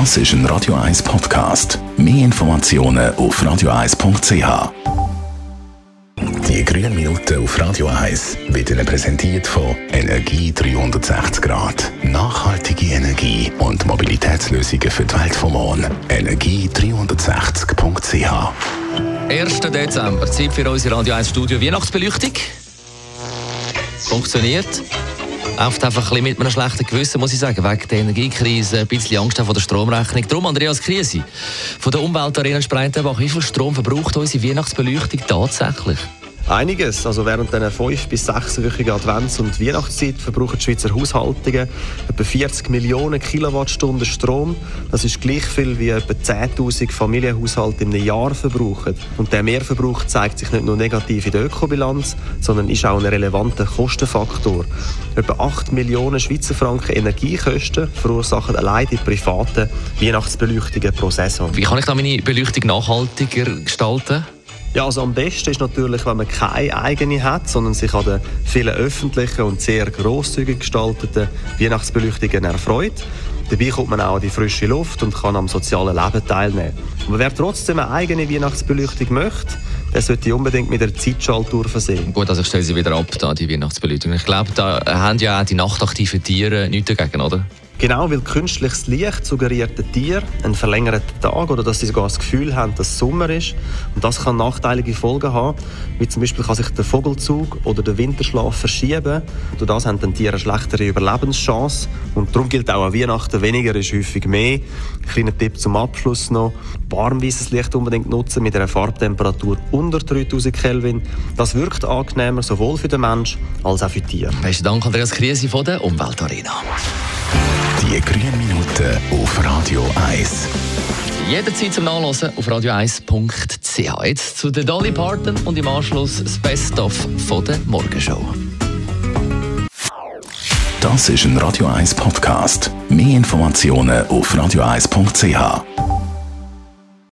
Das ist ein Radio 1 Podcast. Mehr Informationen auf radio1.ch. Die grünen Minuten auf Radio 1 werden präsentiert von Energie 360 Grad. Nachhaltige Energie und Mobilitätslösungen für die Welt vom Morgen. Energie360.ch 1. Dezember, Zeit für unsere Radio 1 Studio Weihnachtsbeleuchtung. Funktioniert. Oft einfach ein mit einem schlechten Gewissen, muss ich sagen, wegen der Energiekrise, ein bisschen Angst vor der Stromrechnung. Darum, Andreas Krise, von der Umweltarena Spreitenbach, wie viel Strom verbraucht unsere Weihnachtsbeleuchtung tatsächlich? Einiges. Also während der fünf- bis sechswöchigen Advents- und Weihnachtszeit verbrauchen die Schweizer Haushaltungen etwa 40 Millionen Kilowattstunden Strom. Das ist gleich viel wie etwa 10.000 Familienhaushalte im Jahr verbrauchen. Und der Mehrverbrauch zeigt sich nicht nur negativ in der Ökobilanz, sondern ist auch ein relevanter Kostenfaktor. Etwa 8 Millionen Schweizer Franken Energiekosten verursachen allein die privaten Weihnachtsbeleuchtungen pro Saison. Wie kann ich da meine Beleuchtung nachhaltiger gestalten? Ja, also am besten ist natürlich, wenn man keine eigene hat, sondern sich an den vielen öffentlichen und sehr grosszügig gestalteten Weihnachtsbeleuchtungen erfreut. Dabei kommt man auch an die frische Luft und kann am sozialen Leben teilnehmen. Und wer trotzdem eine eigene Weihnachtsbeleuchtung möchte, der sollte unbedingt mit der Zeitschaltuhr versehen. Gut, also ich stelle sie wieder ab, da, die Weihnachtsbeleuchtung. Ich glaube, da haben ja auch die nachtaktiven Tiere nichts dagegen, oder? Genau, weil künstliches Licht suggeriert den Tieren einen verlängerten Tag oder dass sie sogar das Gefühl haben, dass es Sommer ist. Und das kann nachteilige Folgen haben, wie zum Beispiel kann sich der Vogelzug oder der Winterschlaf verschieben. Durch das haben die Tiere eine schlechtere Überlebenschance. Und darum gilt auch an Weihnachten, weniger ist häufig mehr. Ein kleiner Tipp zum Abschluss noch. Warmweißes Licht unbedingt nutzen mit einer Farbtemperatur unter 3000 Kelvin. Das wirkt angenehmer sowohl für den Mensch als auch für die Tiere. Besten Dank, Andreas Krise von der Umweltarena. Die grünen Minuten auf Radio 1. Jederzeit zum Nachlesen auf radio1.ch. Jetzt zu der Dolly Parton und im Anschluss das Best-of von der Morgenshow. Das ist ein Radio 1 Podcast. Mehr Informationen auf radio1.ch.